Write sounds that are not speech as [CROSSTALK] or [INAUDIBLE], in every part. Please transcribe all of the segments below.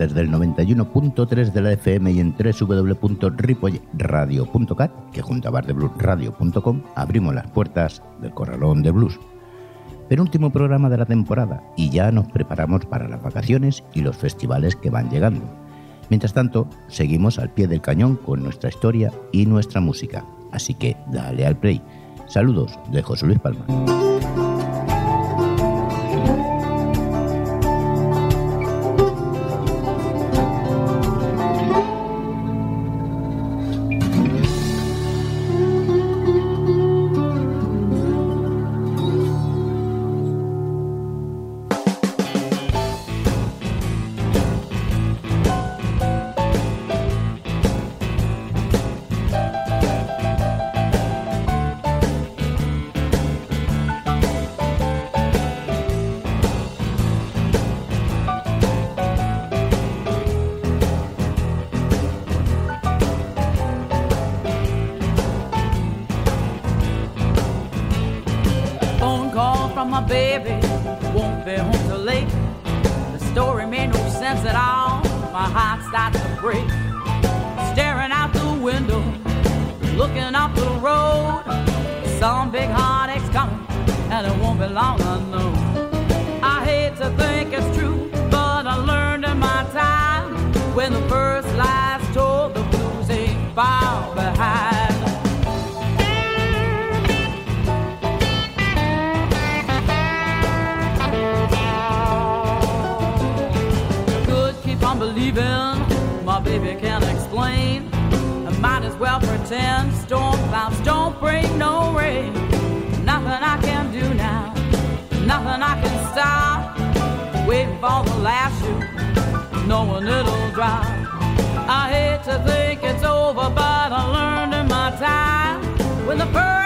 Desde el 91.3 de la FM y en www.ripoyradio.cat, que junto a bardebluesradio.com abrimos las puertas del Corralón de Blues. Penúltimo programa de la temporada y ya nos preparamos para las vacaciones y los festivales que van llegando. Mientras tanto, seguimos al pie del cañón con nuestra historia y nuestra música. Así que dale al play. Saludos de José Luis Palma. well pretend. Storm clouds don't bring no rain. Nothing I can do now, nothing I can stop. Waiting for the last shoe, knowing it'll drop. I hate to think it's over, but I learned in my time when the first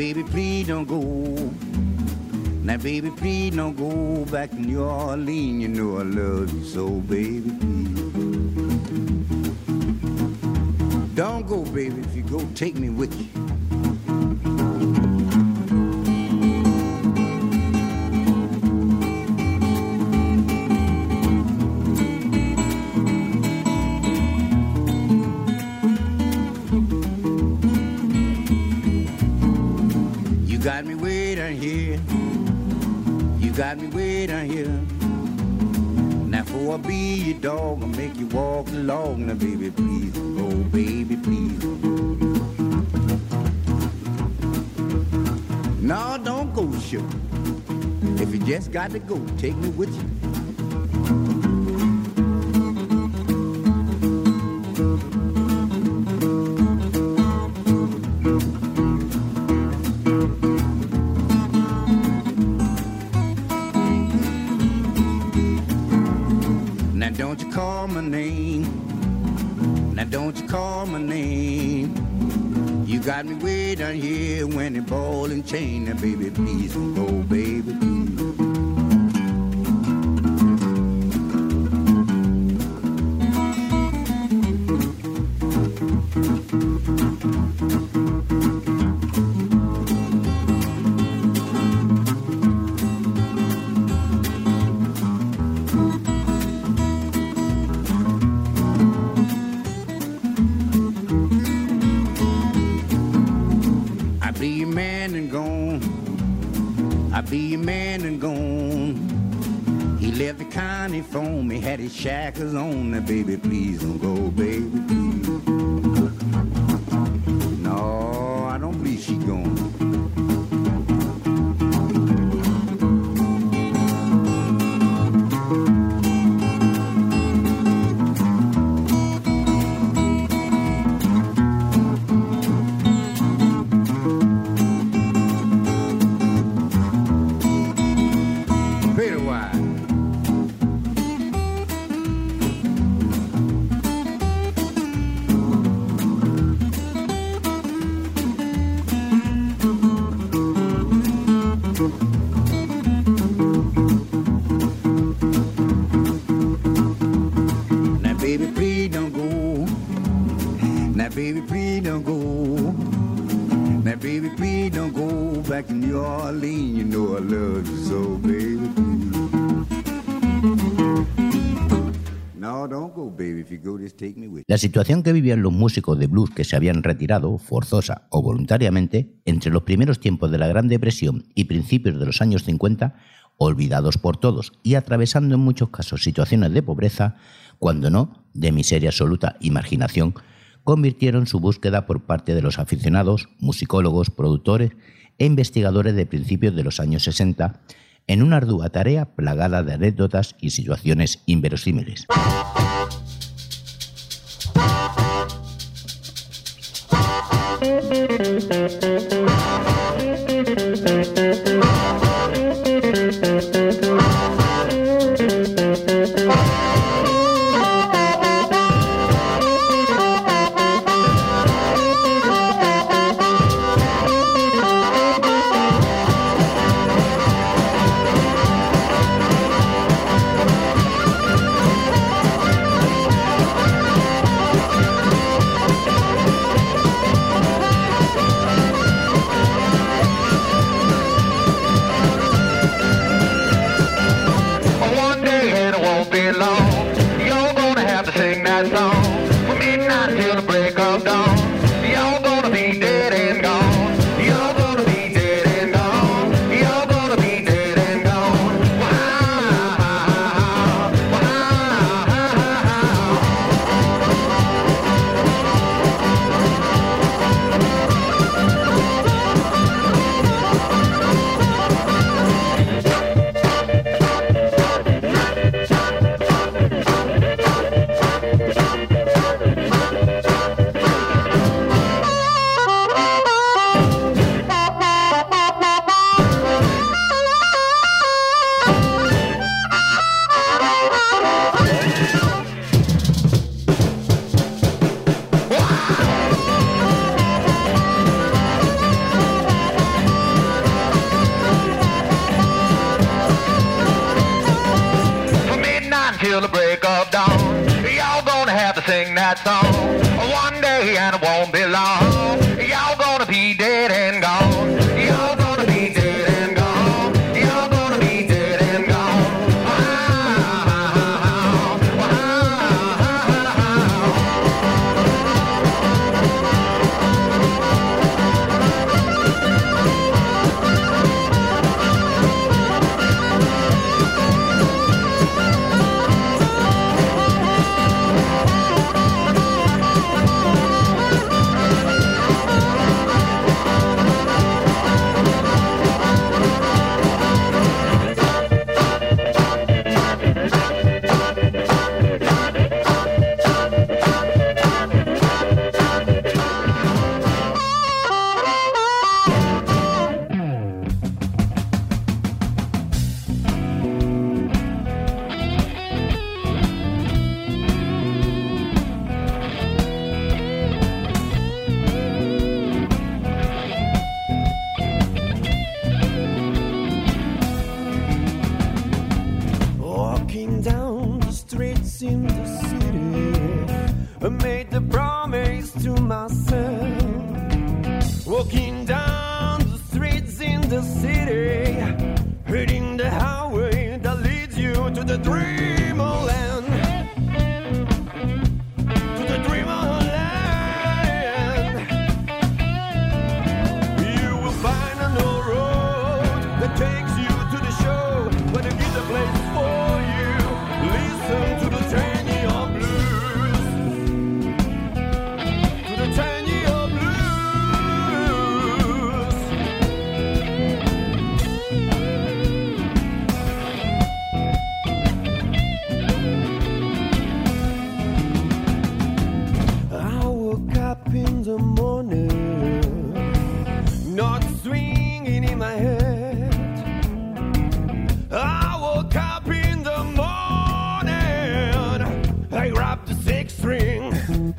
baby, please don't go. Now, baby, please don't go back to New Orleans. You know I love you so, baby, please. Don't go, baby. If you go, take me with you. just got to go. Take me with you. La situación que vivían los músicos de blues que se habían retirado, forzosa o voluntariamente, entre los primeros tiempos de la Gran Depresión y principios de los años 50, olvidados por todos y atravesando en muchos casos situaciones de pobreza, cuando no de miseria absoluta y marginación, convirtieron su búsqueda por parte de los aficionados, musicólogos, productores e investigadores de principios de los años 60 en una ardua tarea plagada de anécdotas y situaciones inverosímiles.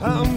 I'm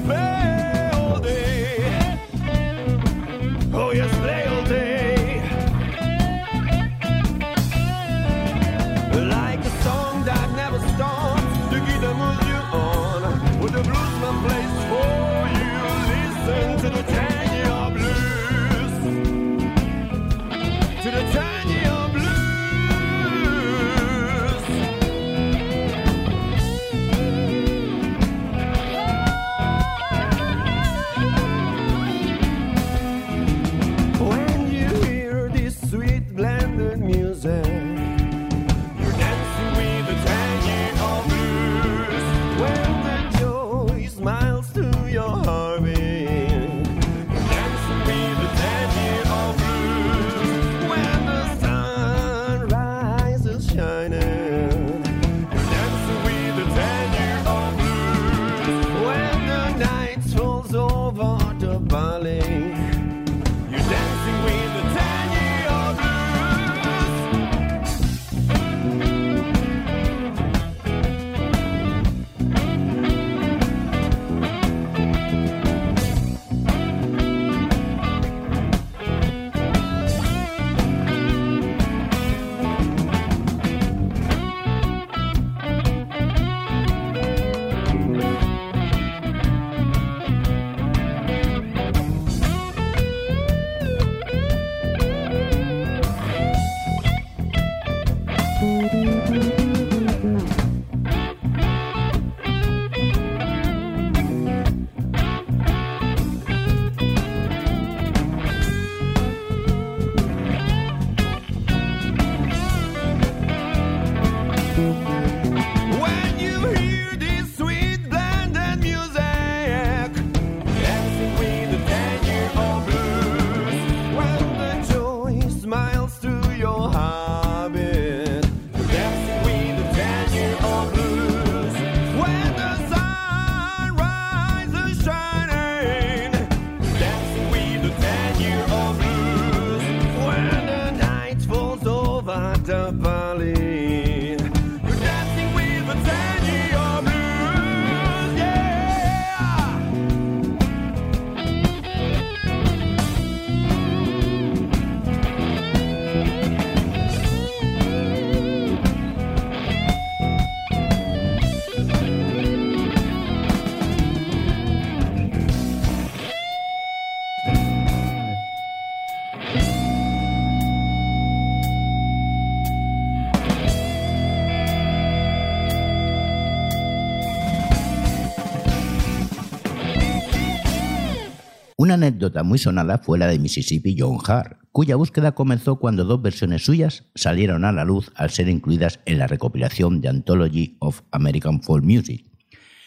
Una anécdota muy sonada fue la de Mississippi John Hart, cuya búsqueda comenzó cuando dos versiones suyas salieron a la luz al ser incluidas en la recopilación de Anthology of American Folk Music.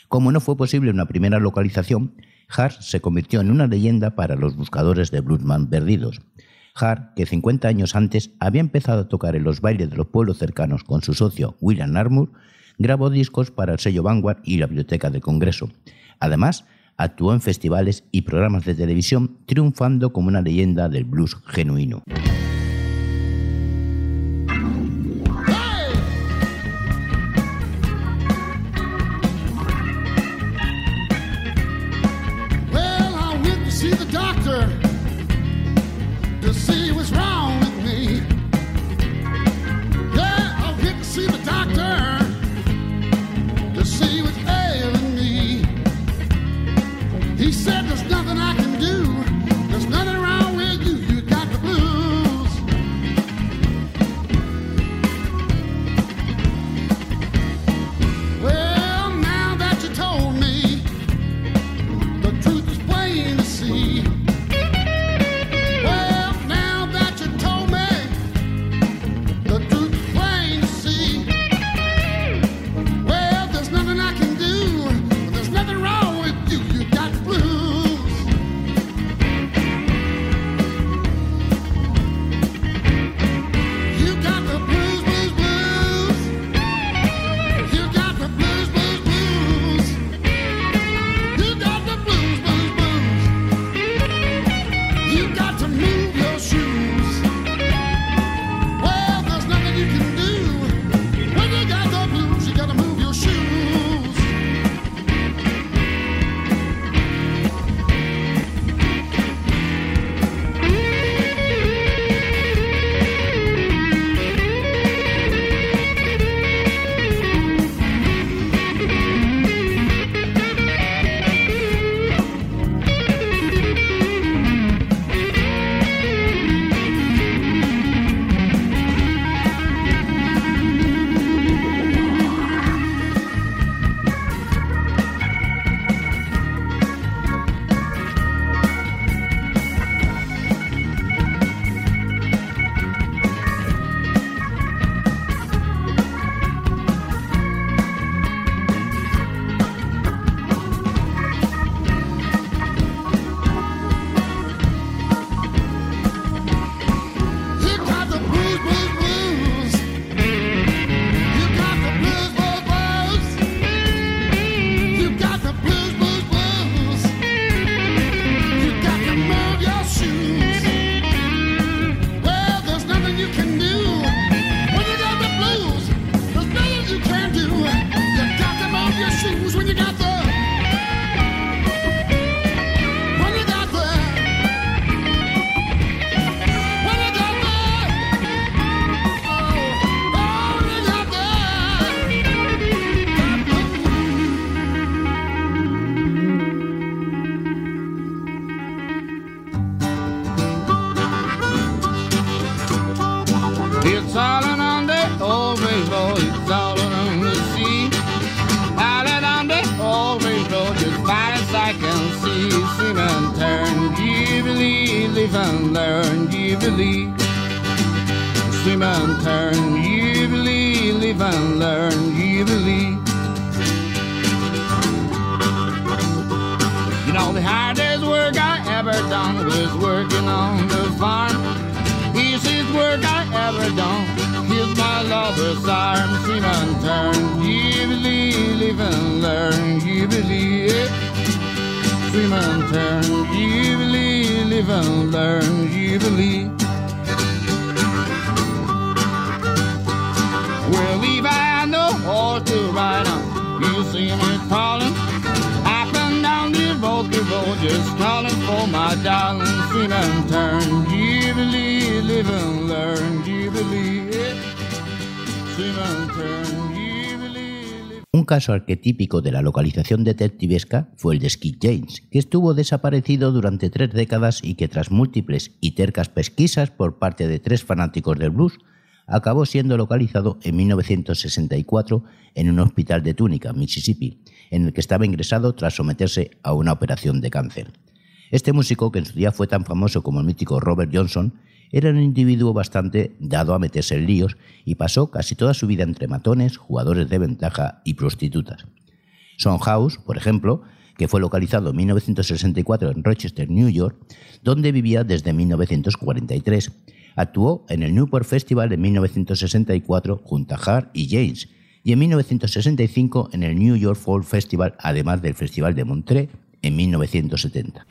Como no fue posible una primera localización, Hart se convirtió en una leyenda para los buscadores de bluesman perdidos. Hart, que 50 años antes había empezado a tocar en los bailes de los pueblos cercanos con su socio William Armour, grabó discos para el sello Vanguard y la Biblioteca del Congreso. Además, actuó en festivales y programas de televisión, triunfando como una leyenda del blues genuino. Done was working on the farm. Easiest work I ever done. Here's my lover's arm, swim and turn, Jubilee, live and learn, Jubilee. Swim and turn, Jubilee, live and learn, Jubilee. Well, if I had no horse to ride on, you see me calling. Un caso arquetípico de la localización detectivesca fue el de Skid James, que estuvo desaparecido durante tres décadas y que tras múltiples y tercas pesquisas por parte de tres fanáticos del blues, acabó siendo localizado en 1964 en un hospital de Túnica, Mississippi, en el que estaba ingresado tras someterse a una operación de cáncer. Este músico, que en su día fue tan famoso como el mítico Robert Johnson, era un individuo bastante dado a meterse en líos y pasó casi toda su vida entre matones, jugadores de ventaja y prostitutas. Son House, por ejemplo, que fue localizado en 1964 en Rochester, New York, donde vivía desde 1943. Actuó en el Newport Festival en 1964 junto a Hart y James, y en 1965 en el New York Folk Festival, además del Festival de Montreux en 1970.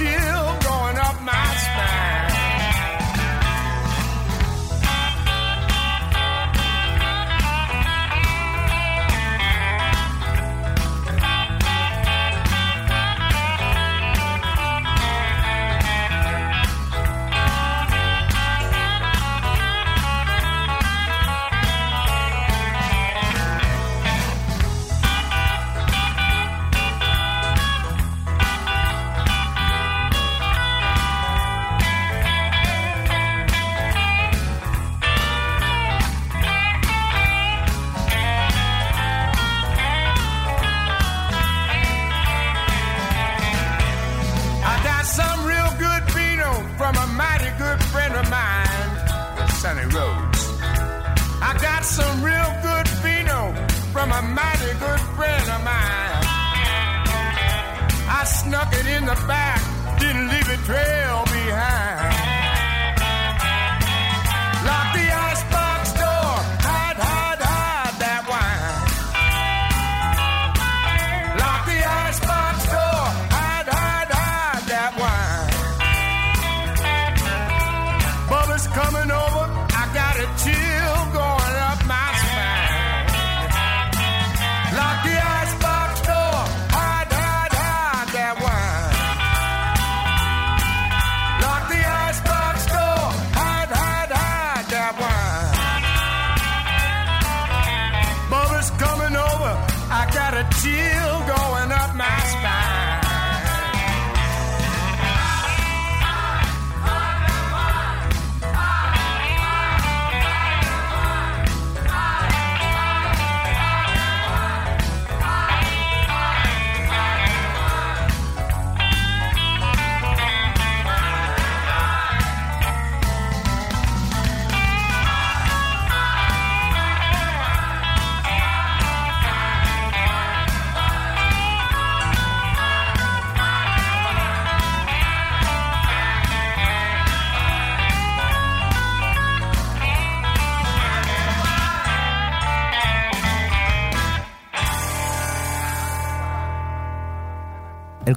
you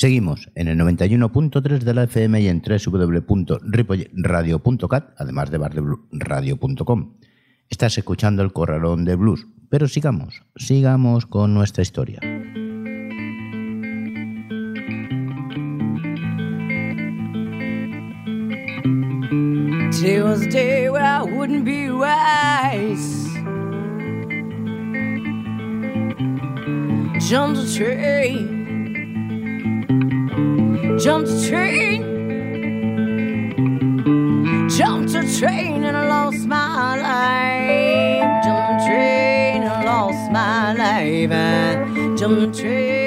Seguimos en el 91.3 de la FM y en www.ripoyradio.cat, además de bardebluesradio.com. Estás escuchando el Corralón de Blues, pero sigamos, sigamos con nuestra historia. Jumped a train, jumped a train and I lost my life. Jumped a train and I lost my life. Jumped a train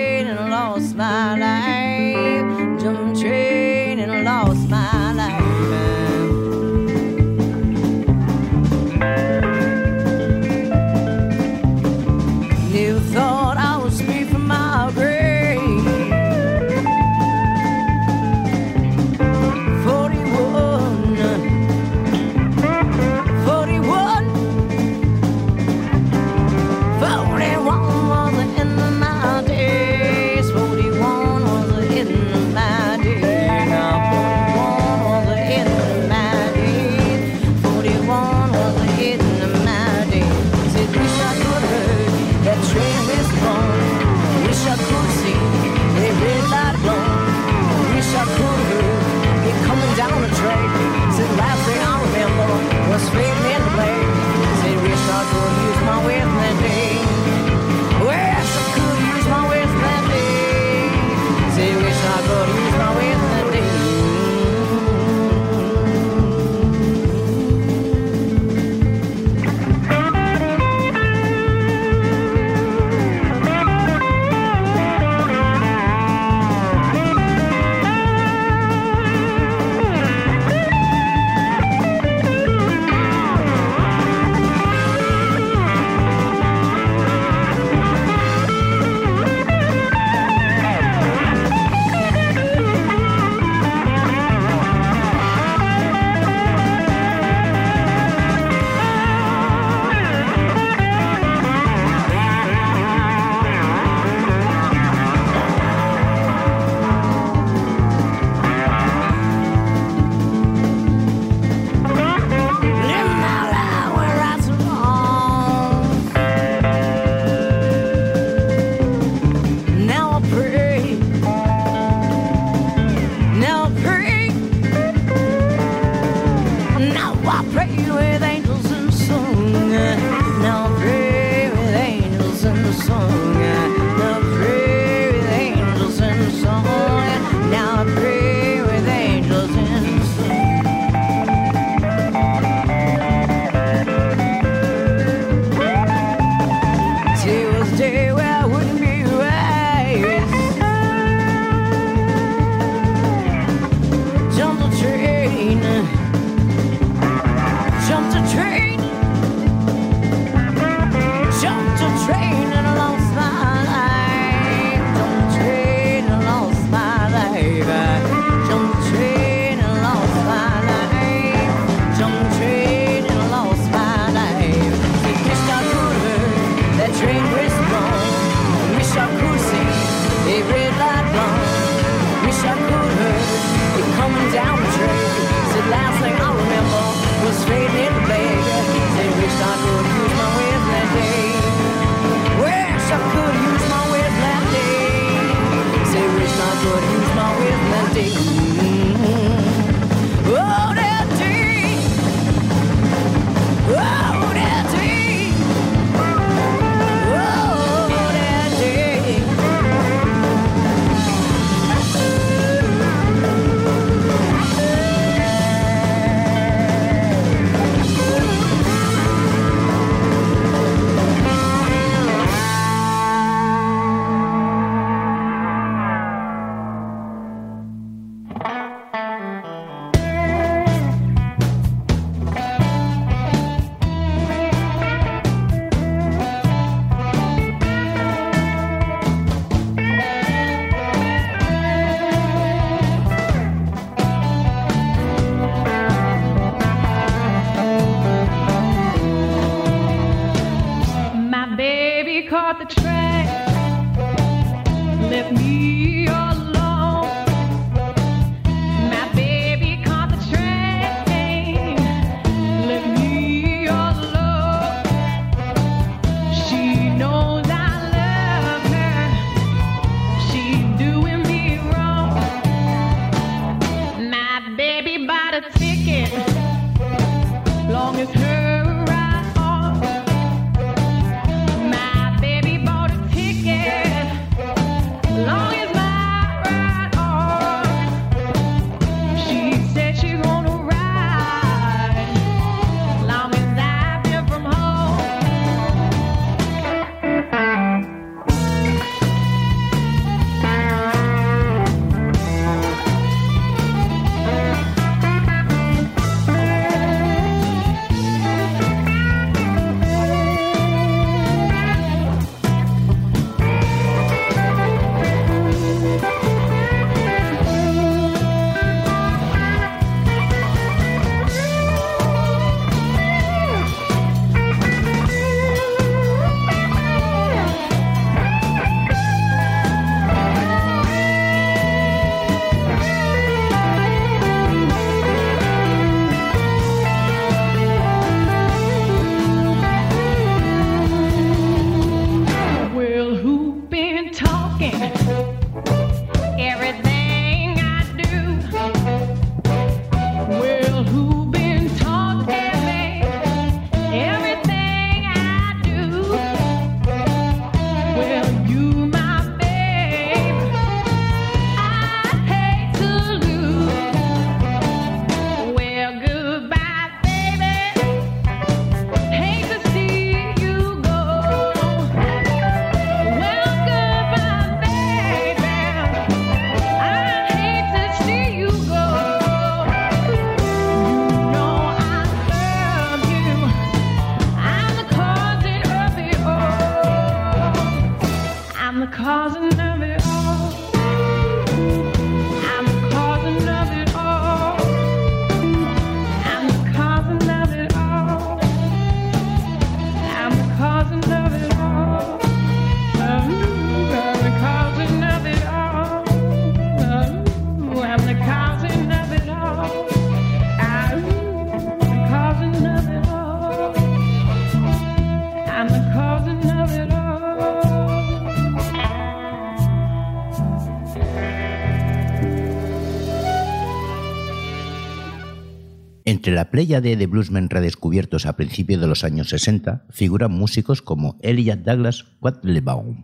Entre la pléyade de bluesmen redescubiertos a principios de los años 60 figuran músicos como Elijah Douglas Quattlebaum,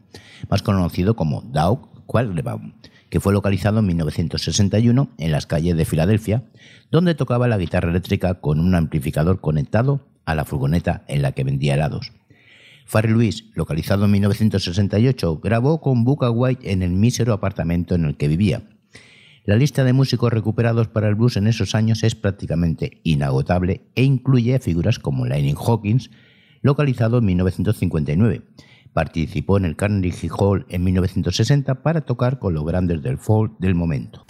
más conocido como Doug Quattlebaum, que fue localizado en 1961 en las calles de Filadelfia, donde tocaba la guitarra eléctrica con un amplificador conectado a la furgoneta en la que vendía helados. Farry Lewis, localizado en 1968, grabó con Booker White en el mísero apartamento en el que vivía. La lista de músicos recuperados para el blues en esos años es prácticamente inagotable e incluye figuras como Lightning Hawkins, localizado en 1959. Participó en el Carnegie Hall en 1960 para tocar con los grandes del folk del momento.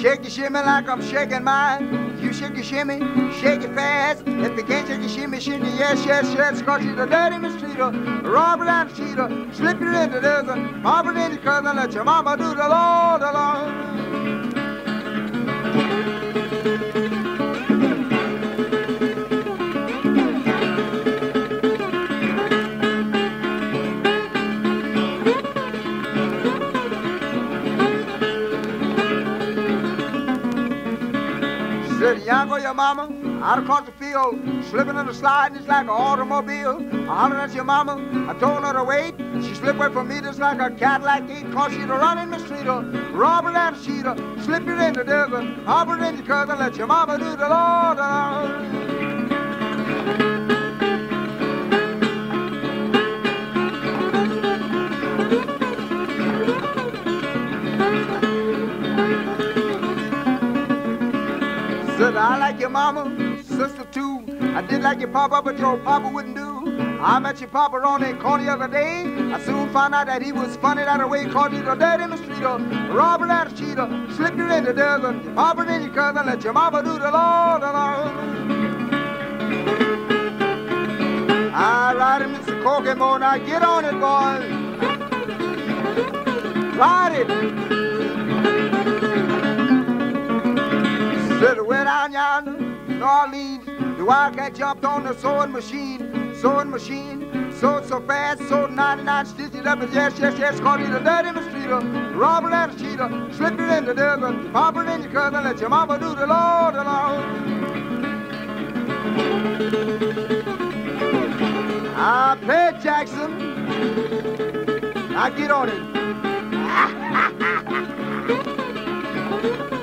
Shake your shimmy like I'm shaking mine. You shake your shimmy, shake it fast. If you can't shake your shimmy, it, yes, yes, yes. Cause she's a dirty mistreater, robber and cheater. Slip it in the desert, pop it in your cousin, let your mama do the Lord alone. Your mama, out across the field, slipping in the slide just like an automobile. I hollered at your mama, I told her to wait. She slipped away from me just like a Cadillac gate, cause she'd run in the street, robber and cheater, slip it in the desert, hop it in your cousin, let your mama do the Lord. I like your mama, sister too. I did like your papa, but your papa wouldn't do. I met your papa on a corner the other day. I soon found out that he was funny that way, called you dead in the street, mistreater, robber and a cheater, slipped you in the desert, your papa and your cousin, let your mama do the Lord alone. I ride him, Mr. Kokomo, now get on it, boy. Ride it. Said way down yonder, New Orleans, the wildcat jumped on the sewing machine, sewing machine, sewed so fast, sewed 99 stitches up, and yes, yes, yes, called it a dirty mosquito, robber and a cheater, slipped it in the desert, pop it in your cousin, let your mama do the Lord alone. I played Jackson. I get on it. [LAUGHS]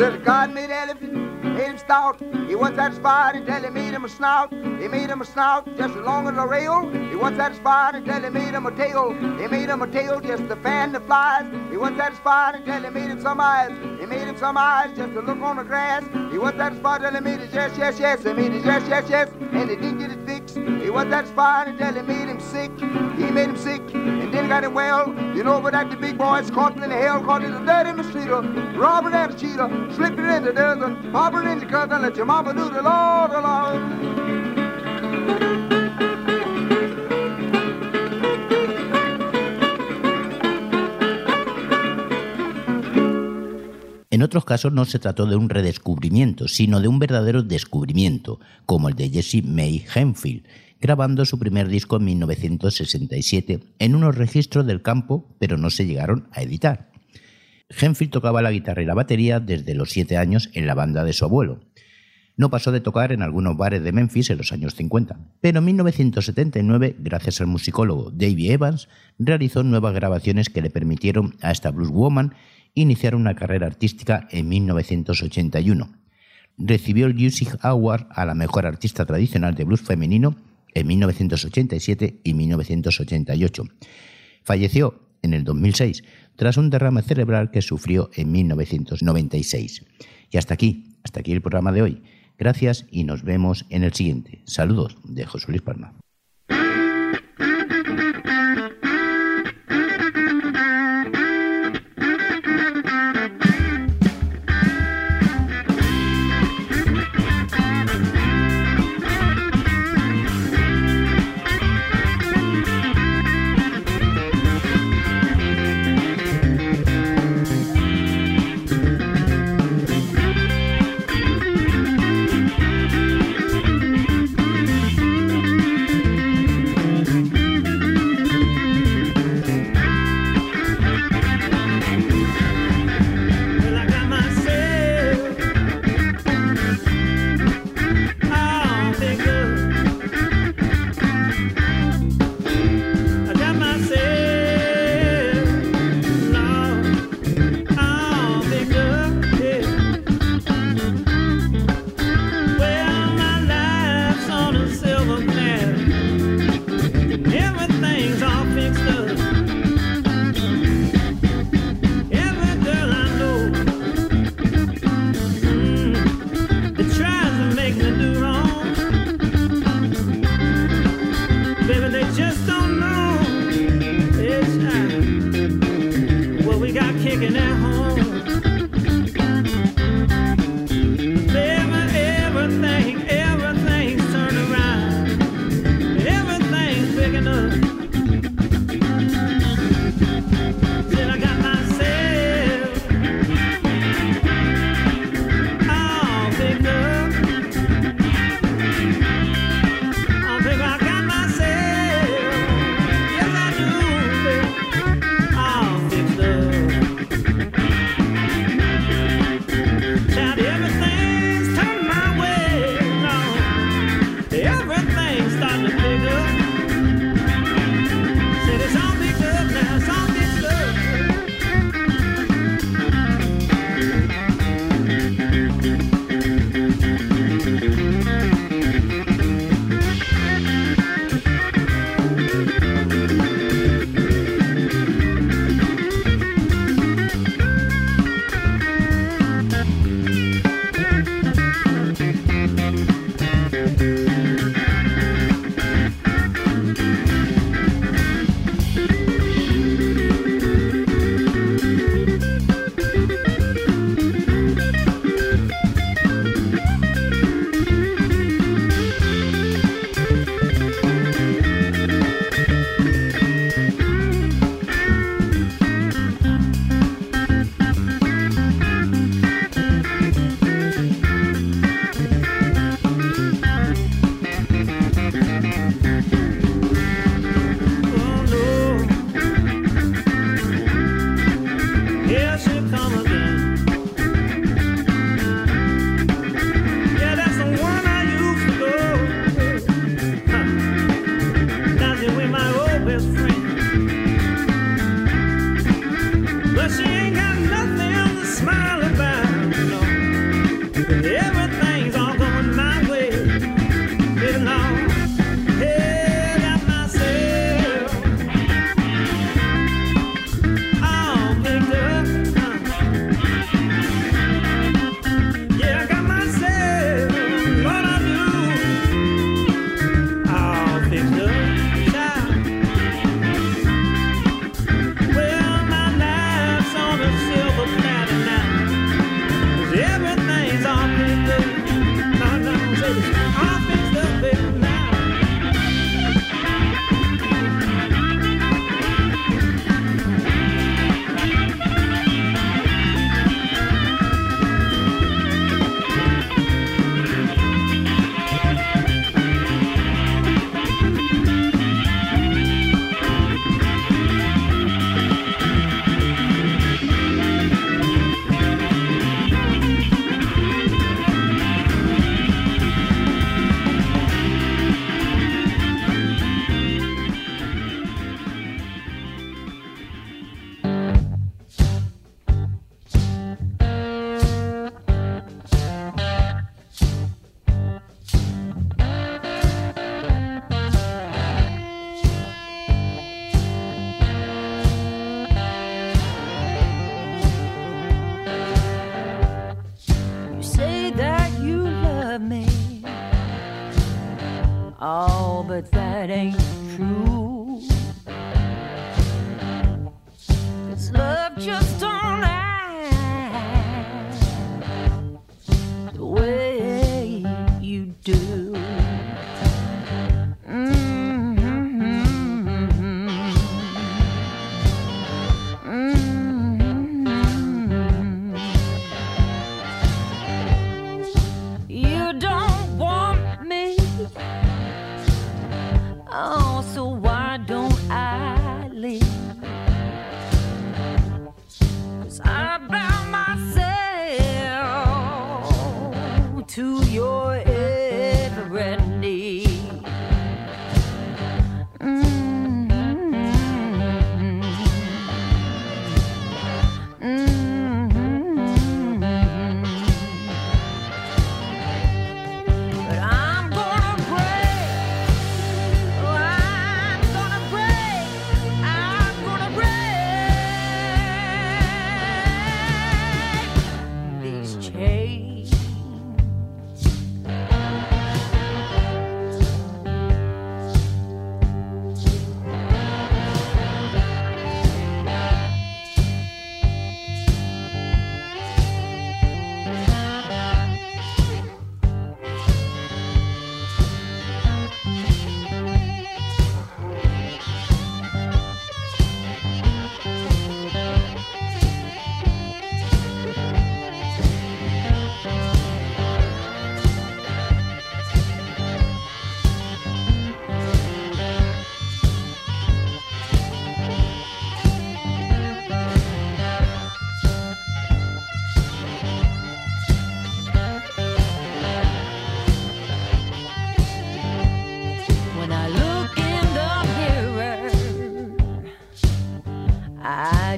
Said God made elephant, made him stout. He wasn't satisfied until he made him a snout. He made him a snout just as long as a rail. He wasn't satisfied until he made him a tail. He made him a tail just to fan the flies. He wasn't satisfied until he made him some eyes. He made him some eyes just to look on the grass. He wasn't satisfied until he made it yes, yes, yes. He made it yes, yes, yes. And he didn't get it fixed. He wasn't satisfied until he made him sick. He made him sick got him well. You know it it it. En otros casos no se trató de un redescubrimiento, sino de un verdadero descubrimiento, como el de Jesse May Henfield, grabando su primer disco en 1967 en unos registros del campo, pero no se llegaron a editar. Henfield tocaba la guitarra y la batería desde los siete años en la banda de su abuelo. No pasó de tocar en algunos bares de Memphis en los años 50, pero en 1979, gracias al musicólogo Davey Evans, realizó nuevas grabaciones que le permitieron a esta blues woman iniciar una carrera artística en 1981. Recibió el Music Award a la mejor artista tradicional de blues femenino en 1987 y 1988. Falleció en el 2006 tras un derrame cerebral que sufrió en 1996. Y hasta aquí, hasta aquí el programa de hoy. Gracias y nos vemos en el siguiente. Saludos de José Luis Palma. forever.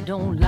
Don't